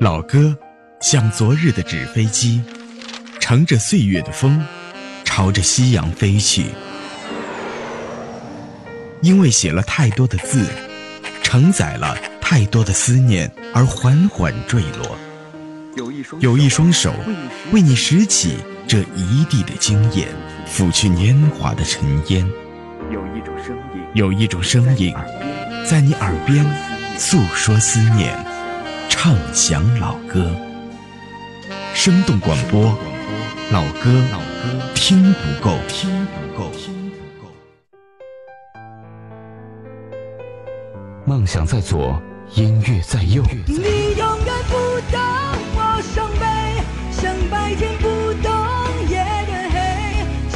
老歌，像昨日的纸飞机，乘着岁月的风，朝着夕阳飞去。因为写了太多的字，承载了太多的思念，而缓缓坠落。有一双有一双手，为你拾起这一地的经验，拂去年华的尘烟。有一种声音，有一种声音，在你耳边诉说思念，唱响老歌。生动广播，老歌听不够，听不够。梦想在左，音乐在右。你永远不懂我伤悲，像白天不懂夜的黑，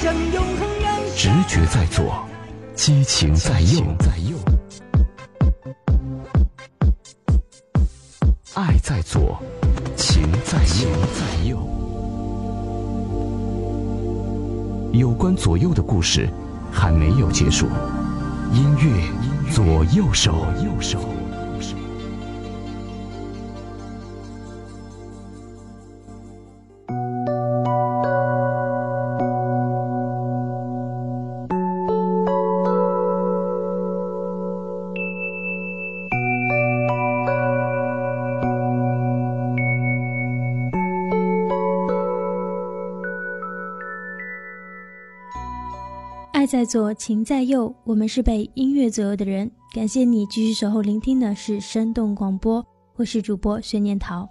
像永恒燃烧。直觉在左，激情在右。爱在左，情在右。有关左右的故事还没有结束，音乐。左右手。在左，情在右。我们是被音乐左右的人。感谢你继续守候聆听的是生动广播，我是主播薛念桃。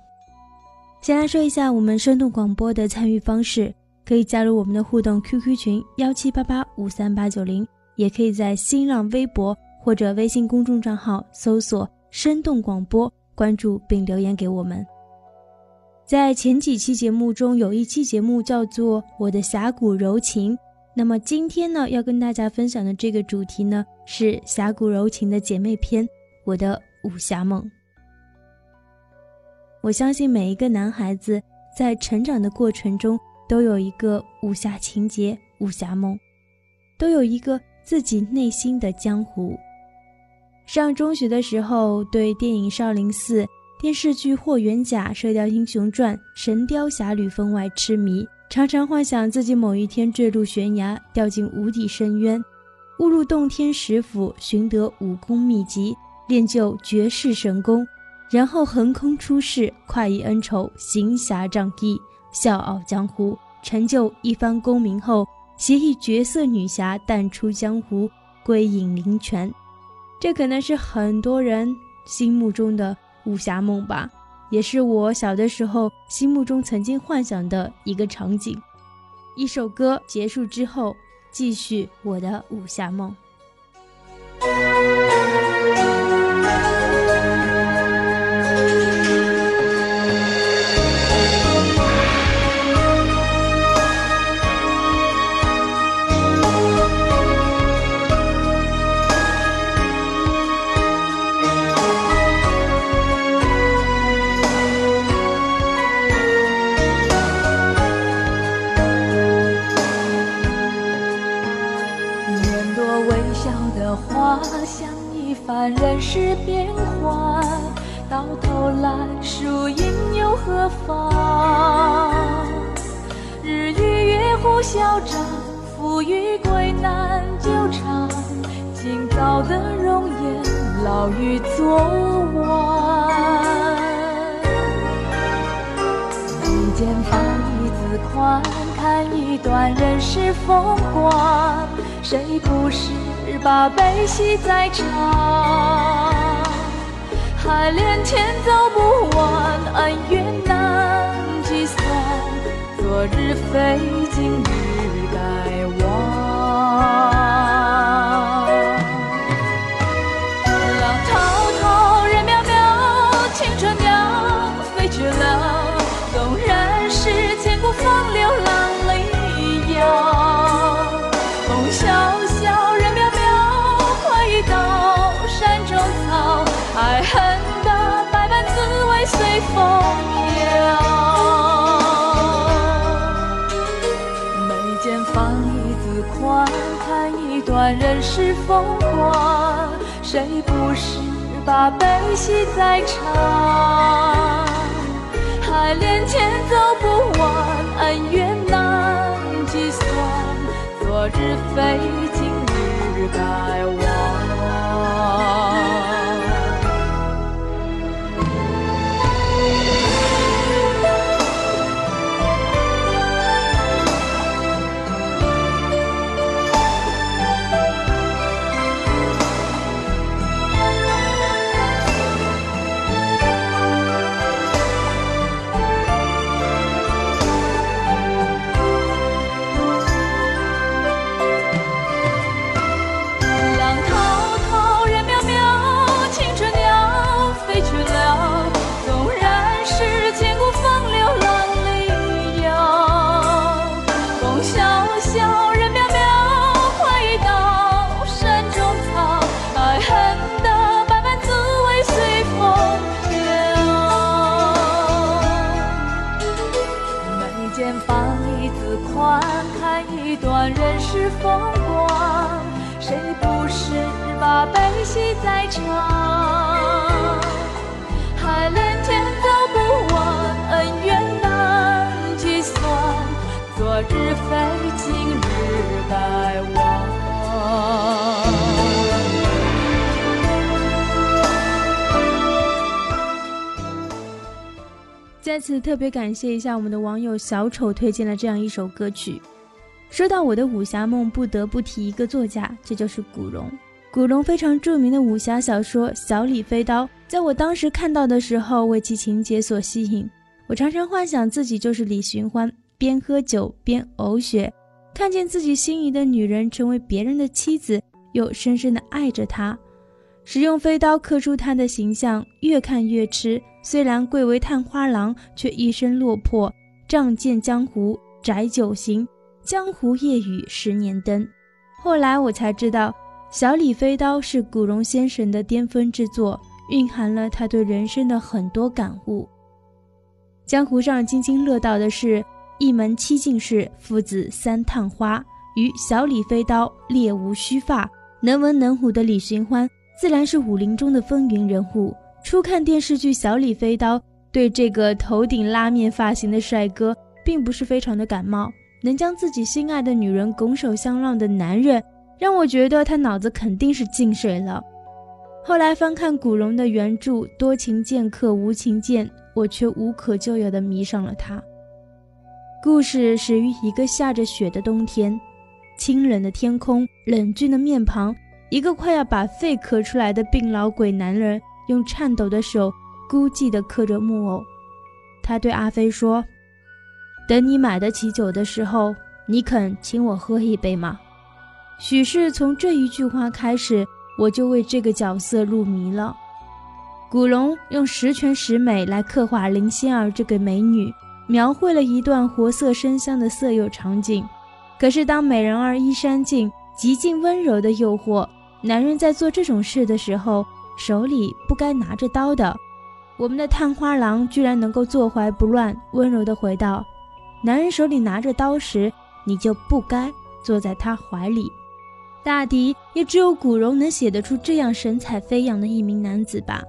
先来说一下我们生动广播的参与方式，可以加入我们的互动 QQ 群幺七八八五三八九零，也可以在新浪微博或者微信公众账号搜索“生动广播”，关注并留言给我们。在前几期节目中，有一期节目叫做《我的峡谷柔情》。那么今天呢，要跟大家分享的这个主题呢，是峡谷柔情的姐妹篇《我的武侠梦》。我相信每一个男孩子在成长的过程中，都有一个武侠情节、武侠梦，都有一个自己内心的江湖。上中学的时候，对电影《少林寺》、电视剧《霍元甲》《射雕英雄传》《神雕侠侣》分外痴迷。常常幻想自己某一天坠入悬崖，掉进无底深渊，误入洞天石府，寻得武功秘籍，练就绝世神功，然后横空出世，快意恩仇，行侠仗义，笑傲江湖，成就一番功名后，携一绝色女侠淡出江湖，归隐灵泉。这可能是很多人心目中的武侠梦吧。也是我小的时候心目中曾经幻想的一个场景。一首歌结束之后，继续我的武侠梦。的话，想一番人世变幻，到头来输赢又何妨？日与月互消长，富与贵难久长。今朝的容颜，老于昨晚。一剑放一字宽，看一段人世风光。谁不是？把悲喜再尝海连天走不完恩怨难计算昨日非今日该忘浪滔滔人渺渺青春鸟飞去了纵然是千古风流。把悲喜再尝？海连天走不完，恩怨难计算，昨日非今日该忘。在今日来往。在此特别感谢一下我们的网友小丑推荐了这样一首歌曲。说到我的武侠梦，不得不提一个作家，这就是古龙。古龙非常著名的武侠小说《小李飞刀》，在我当时看到的时候，为其情节所吸引。我常常幻想自己就是李寻欢，边喝酒边呕血，看见自己心仪的女人成为别人的妻子，又深深的爱着她。使用飞刀刻出他的形象，越看越痴。虽然贵为探花郎，却一身落魄，仗剑江湖宅酒行。江湖夜雨十年灯。后来我才知道，《小李飞刀》是古龙先生的巅峰之作，蕴含了他对人生的很多感悟。江湖上津津乐道的是一门七进士，父子三探花，与小李飞刀猎无须发，能文能武的李寻欢，自然是武林中的风云人物。初看电视剧《小李飞刀》，对这个头顶拉面发型的帅哥，并不是非常的感冒。能将自己心爱的女人拱手相让的男人，让我觉得他脑子肯定是进水了。后来翻看古龙的原著《多情剑客无情剑》，我却无可救药的迷上了他。故事始于一个下着雪的冬天，清冷的天空，冷峻的面庞，一个快要把肺咳出来的病老鬼男人，用颤抖的手孤寂地刻着木偶。他对阿飞说。等你买得起酒的时候，你肯请我喝一杯吗？许是从这一句话开始，我就为这个角色入迷了。古龙用十全十美来刻画林仙儿这个美女，描绘了一段活色生香的色诱场景。可是当美人儿衣衫尽，极尽温柔的诱惑，男人在做这种事的时候，手里不该拿着刀的。我们的探花郎居然能够坐怀不乱，温柔地回道。男人手里拿着刀时，你就不该坐在他怀里。大抵也只有古龙能写得出这样神采飞扬的一名男子吧。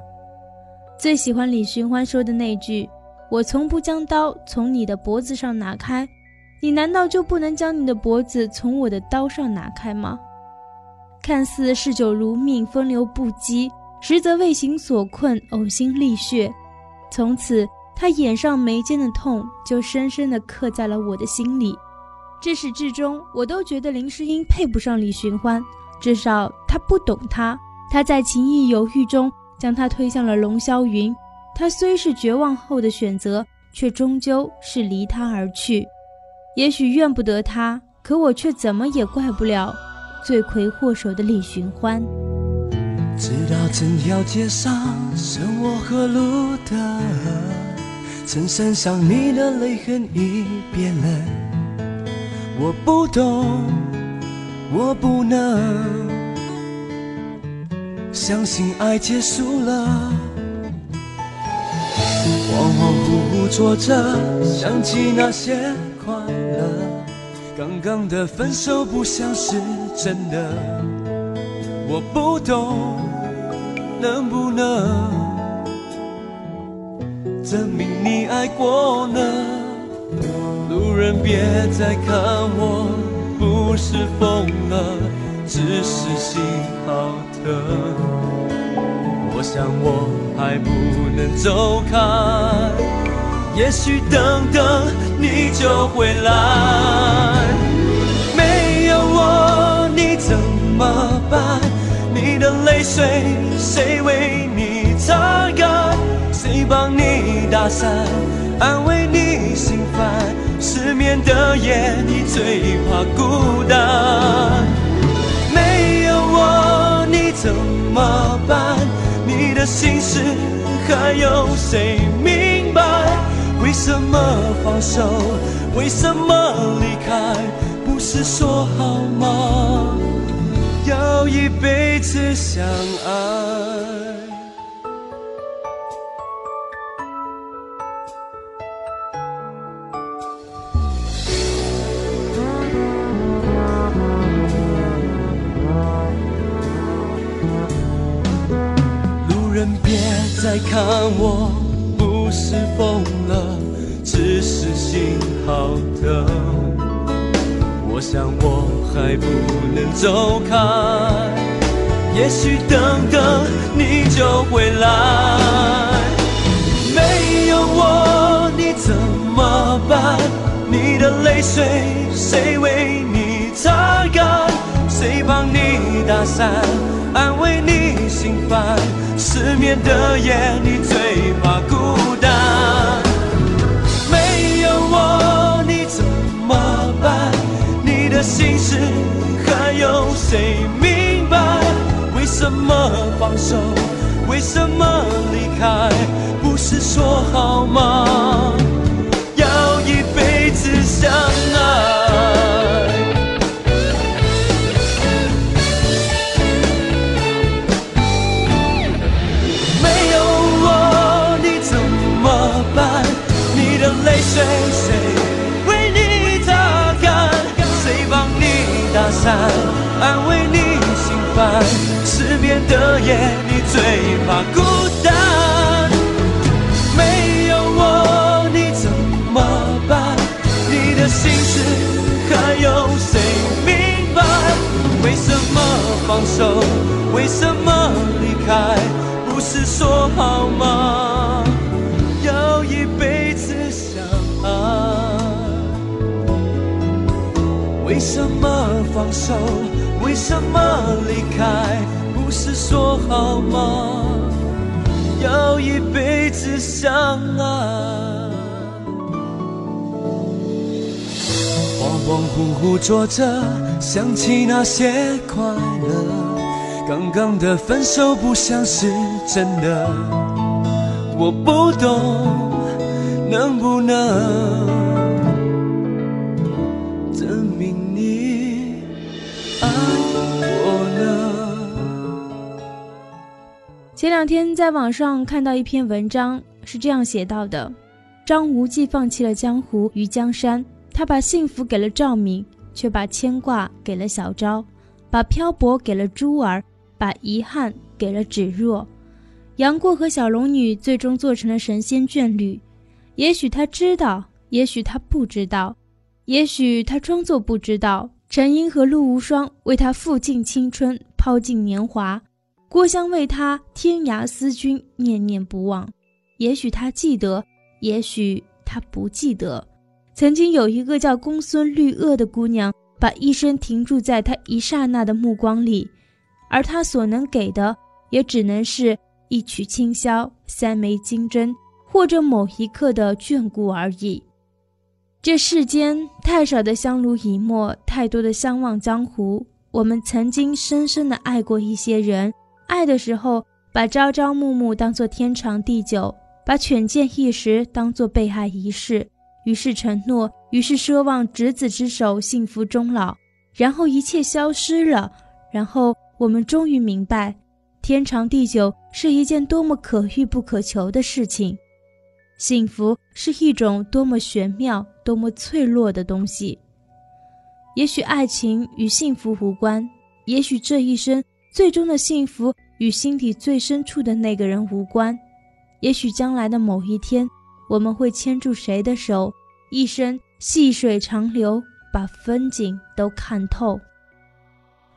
最喜欢李寻欢说的那句：“我从不将刀从你的脖子上拿开，你难道就不能将你的脖子从我的刀上拿开吗？”看似嗜酒如命、风流不羁，实则为情所困、呕心沥血。从此。他眼上眉间的痛，就深深地刻在了我的心里。至始至终，我都觉得林诗音配不上李寻欢，至少他不懂他。他在情意犹豫中，将他推向了龙霄云。他虽是绝望后的选择，却终究是离他而去。也许怨不得他，可我却怎么也怪不了罪魁祸首的李寻欢。直到整条街上生我和路的。衬衫上你的泪痕已变冷，我不懂，我不能相信爱结束了。恍恍惚惚坐着，想起那些快乐，刚刚的分手不像是真的，我不懂，能不能？证明你爱过呢？路人别再看我，不是疯了，只是心好疼。我想我还不能走开，也许等等你就回来。没有我你怎么办？你的泪水谁为你擦干？谁帮你打伞，安慰你心烦？失眠的夜，你最怕孤单。没有我，你怎么办？的心事还有谁明白？为什么放手？为什么离开？不是说好吗？要一辈子相爱。再看我，不是疯了，只是心好疼。我想我还不能走开，也许等等你就回来。没有我你怎么办？你的泪水谁为？谁帮你打伞，安慰你心烦？失眠的夜，你最怕孤单。没有我，你怎么办？你的心事还有谁明白？为什么放手？为什么离开？不是说好吗？夜，你最怕孤单。没有我，你怎么办？你的心事还有谁明白？为什么放手？为什么离开？不是说好吗？要一辈子相爱。为什么放手？为什么离开？说好吗？要一辈子相爱。恍恍惚惚坐着，想起那些快乐。刚刚的分手不像是真的，我不懂，能不能证明你爱？前两天在网上看到一篇文章，是这样写到的：张无忌放弃了江湖与江山，他把幸福给了赵敏，却把牵挂给了小昭，把漂泊给了珠儿，把遗憾给了芷若。杨过和小龙女最终做成了神仙眷侣。也许他知道，也许他不知道，也许他装作不知道。陈英和陆无双为他付尽青春，抛尽年华。郭襄为他天涯思君，念念不忘。也许他记得，也许他不记得。曾经有一个叫公孙绿萼的姑娘，把一生停驻在他一刹那的目光里，而他所能给的，也只能是一曲清箫、三枚金针，或者某一刻的眷顾而已。这世间太少的相濡以沫，太多的相忘江湖。我们曾经深深的爱过一些人。爱的时候，把朝朝暮暮当作天长地久，把犬见一时当作被爱一世，于是承诺，于是奢望执子之手，幸福终老。然后一切消失了，然后我们终于明白，天长地久是一件多么可遇不可求的事情，幸福是一种多么玄妙、多么脆弱的东西。也许爱情与幸福无关，也许这一生。最终的幸福与心底最深处的那个人无关，也许将来的某一天，我们会牵住谁的手，一生细水长流，把风景都看透。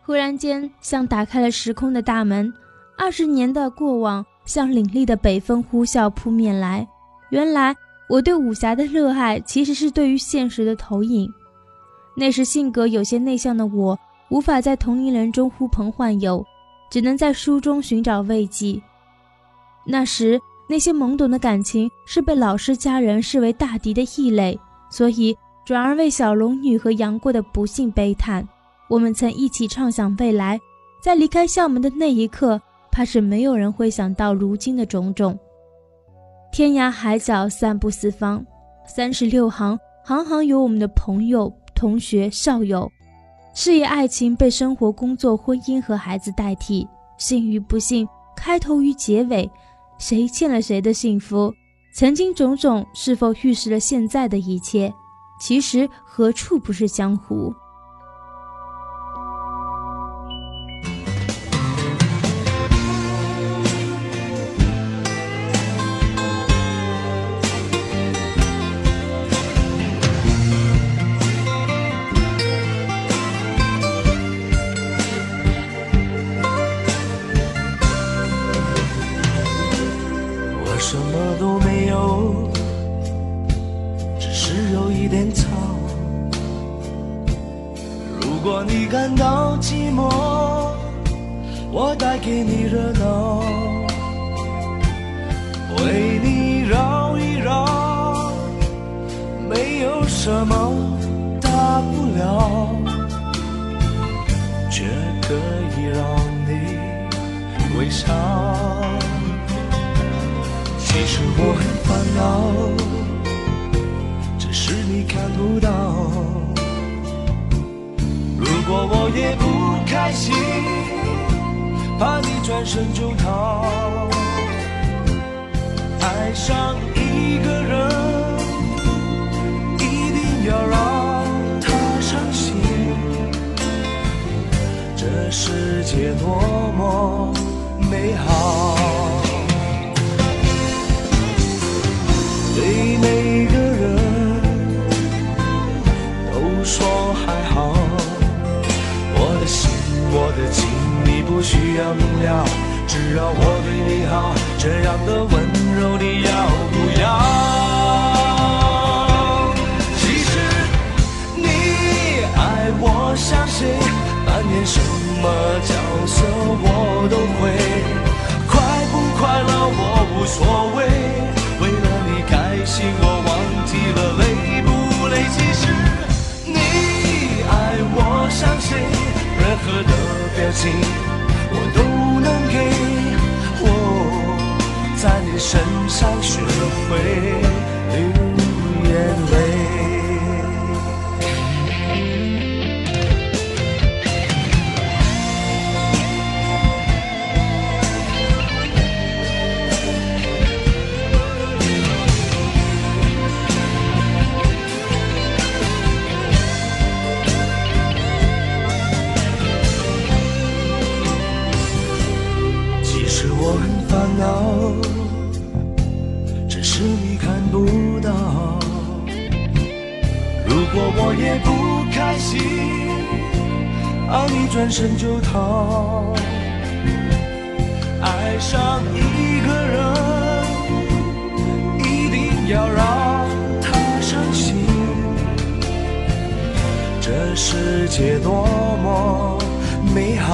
忽然间，像打开了时空的大门，二十年的过往像凛冽的北风呼啸扑面来。原来我对武侠的热爱，其实是对于现实的投影。那时性格有些内向的我，无法在同龄人中呼朋唤友，只能在书中寻找慰藉。那时那些懵懂的感情，是被老师家人视为大敌的异类，所以转而为小龙女和杨过的不幸悲叹。我们曾一起畅想未来，在离开校门的那一刻，怕是没有人会想到如今的种种。天涯海角，散步四方，三十六行，行行有我们的朋友、同学、校友。事业、爱情被生活、工作、婚姻和孩子代替，幸与不幸，开头与结尾，谁欠了谁的幸福？曾经种种，是否预示了现在的一切？其实何处不是江湖？爱上一个人一定要让他伤心这世界多么美好。对每个人都说还好我的心我的情你不需要明了只要我对你好这样的温有你要不要？其实你爱我像谁？扮演什么角色我都会。快不快乐我无所谓，为了你开心我忘记了累不累。其实你爱我像谁？任何的表情我都能给。身上学会流眼泪。也不开心，而你转身就逃。爱上一个人，一定要让他伤心。这世界多么美好，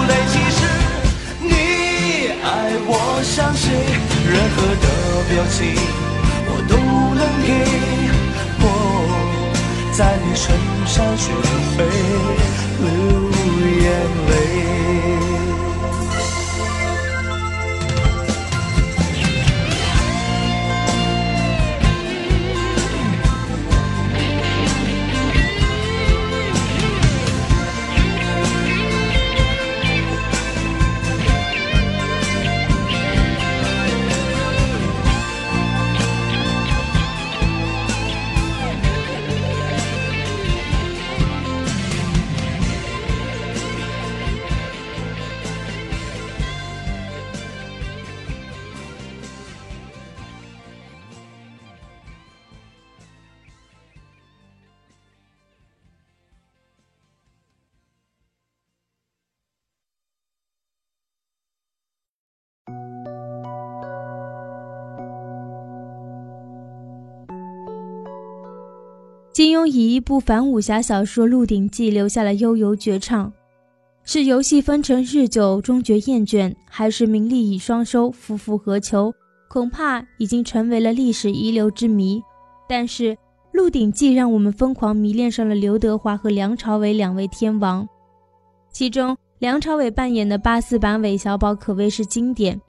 累。我相信，任何的表情我都能给。我在你身上学会金庸以一部反武侠小说《鹿鼎记》留下了悠悠绝唱。是游戏分成日久终觉厌倦，还是名利已双收夫复何求？恐怕已经成为了历史遗留之谜。但是《鹿鼎记》让我们疯狂迷恋上了刘德华和梁朝伟两位天王，其中梁朝伟扮演的八四版韦小宝可谓是经典。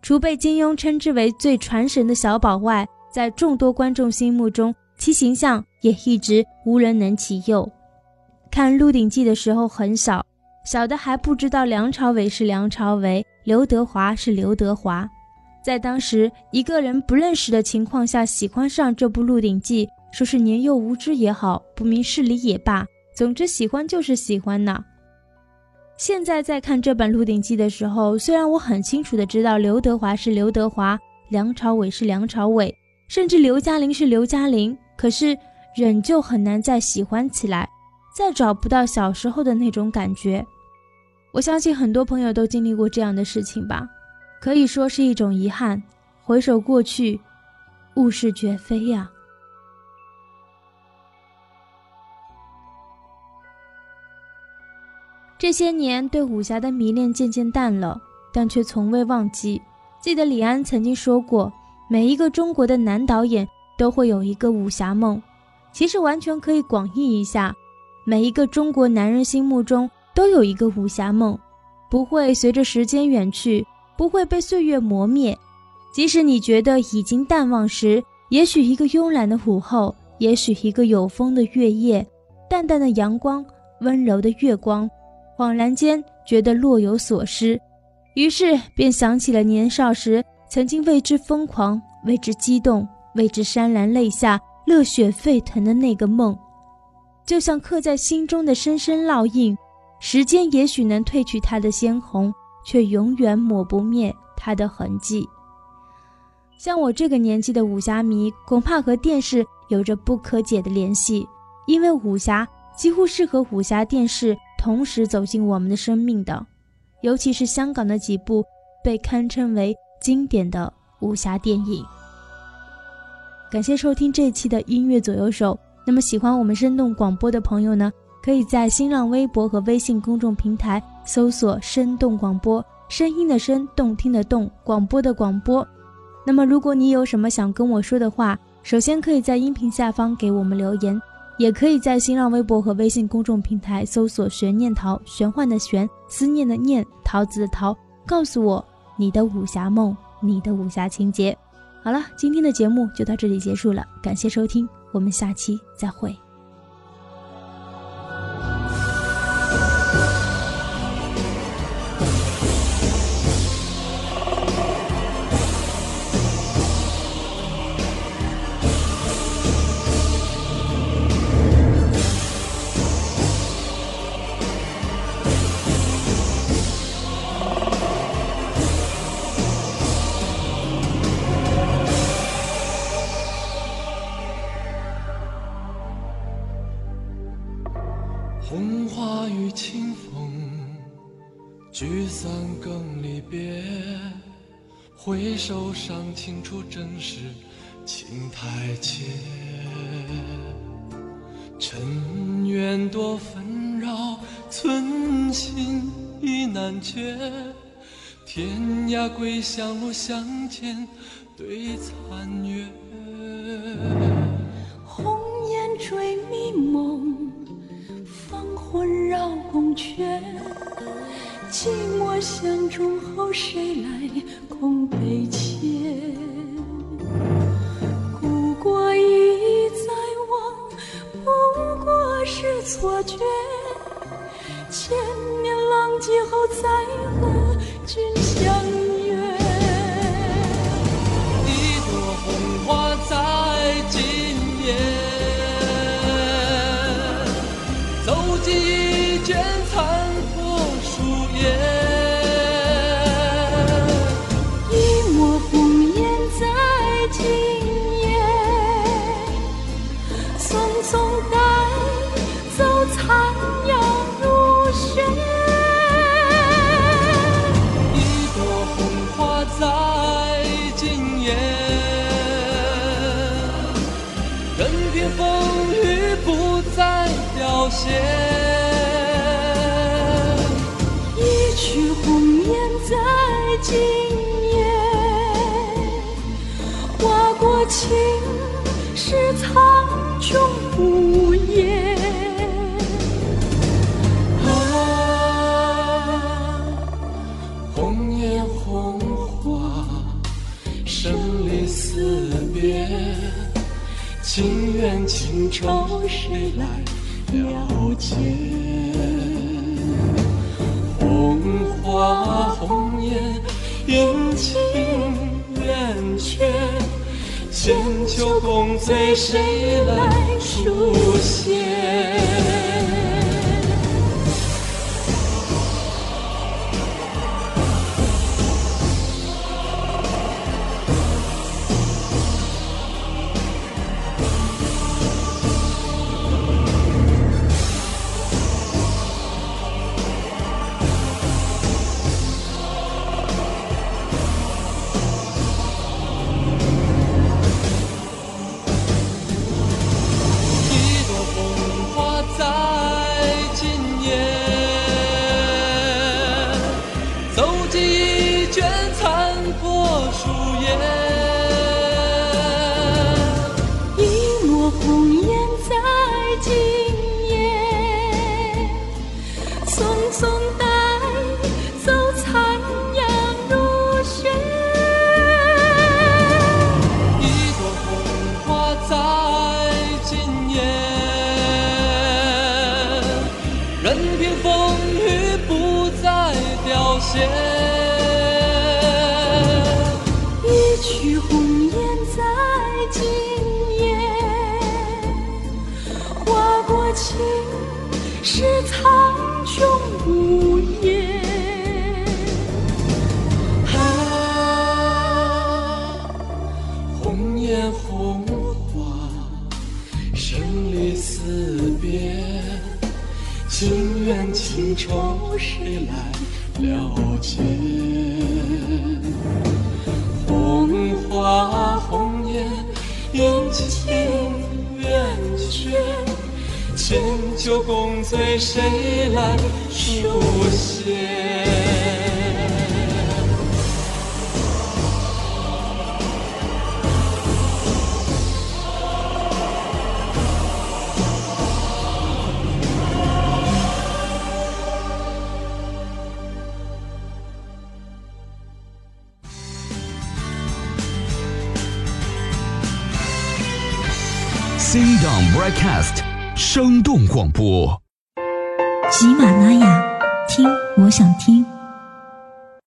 除被金庸称之为最传神的小宝外，在众多观众心目中，其形象也一直无人能及右。看《鹿鼎记》的时候很小。小的还不知道梁朝伟是梁朝伟，刘德华是刘德华，在当时一个人不认识的情况下喜欢上这部《鹿鼎记》，说是年幼无知也好，不明事理也罢，总之喜欢就是喜欢呢。现在在看这本《鹿鼎记》的时候，虽然我很清楚的知道刘德华是刘德华，梁朝伟是梁朝伟，甚至刘嘉玲是刘嘉玲，可是仍旧很难再喜欢起来，再找不到小时候的那种感觉。我相信很多朋友都经历过这样的事情吧，可以说是一种遗憾。回首过去，物是绝非呀。这些年对武侠的迷恋渐渐淡了，但却从未忘记。记得李安曾经说过，每一个中国的男导演都会有一个武侠梦。其实完全可以广义一下，每一个中国男人心目中。都有一个武侠梦，不会随着时间远去，不会被岁月磨灭。即使你觉得已经淡忘时，也许一个慵懒的午后，也许一个有风的月夜，淡淡的阳光，温柔的月光，恍然间觉得若有所失，于是便想起了年少时曾经为之疯狂、为之激动、为之潸然泪下、热血沸腾的那个梦，就像刻在心中的深深烙印。时间也许能褪去它的鲜红，却永远抹不灭它的痕迹。像我这个年纪的武侠迷，恐怕和电视有着不可解的联系，因为武侠几乎是和武侠电视同时走进我们的生命的，尤其是香港的几部被堪称为经典的武侠电影。感谢收听这一期的音乐左右手。那么喜欢我们生动广播的朋友呢？可以在新浪微博和微信公众平台搜索“生动广播”，声音的声，动听的动，广播的广播。那么，如果你有什么想跟我说的话，首先可以在音频下方给我们留言，也可以在新浪微博和微信公众平台搜索“玄念桃”，玄幻的玄，思念的念，桃子的桃，告诉我你的武侠梦，你的武侠情节。好了，今天的节目就到这里结束了，感谢收听，我们下期再会。聚散更离别，回首尚清楚，真是情太切。尘缘多纷扰，寸心意难决。天涯归乡路，相见对残月。红颜追迷梦，芳魂绕宫阙。寂寞相中后，谁来空悲切？故国一再望，不过是错觉。千年浪迹后，再和君相约。一朵红花在今夜，走进生离死别，情缘情仇谁来了解？红花红颜，阴晴圆缺，千秋共醉，谁来书写？走进死别，情缘情仇谁来了解？红花红颜，阴晴圆缺，千秋共醉，谁来书写动广播。喜马拉雅，听我想听。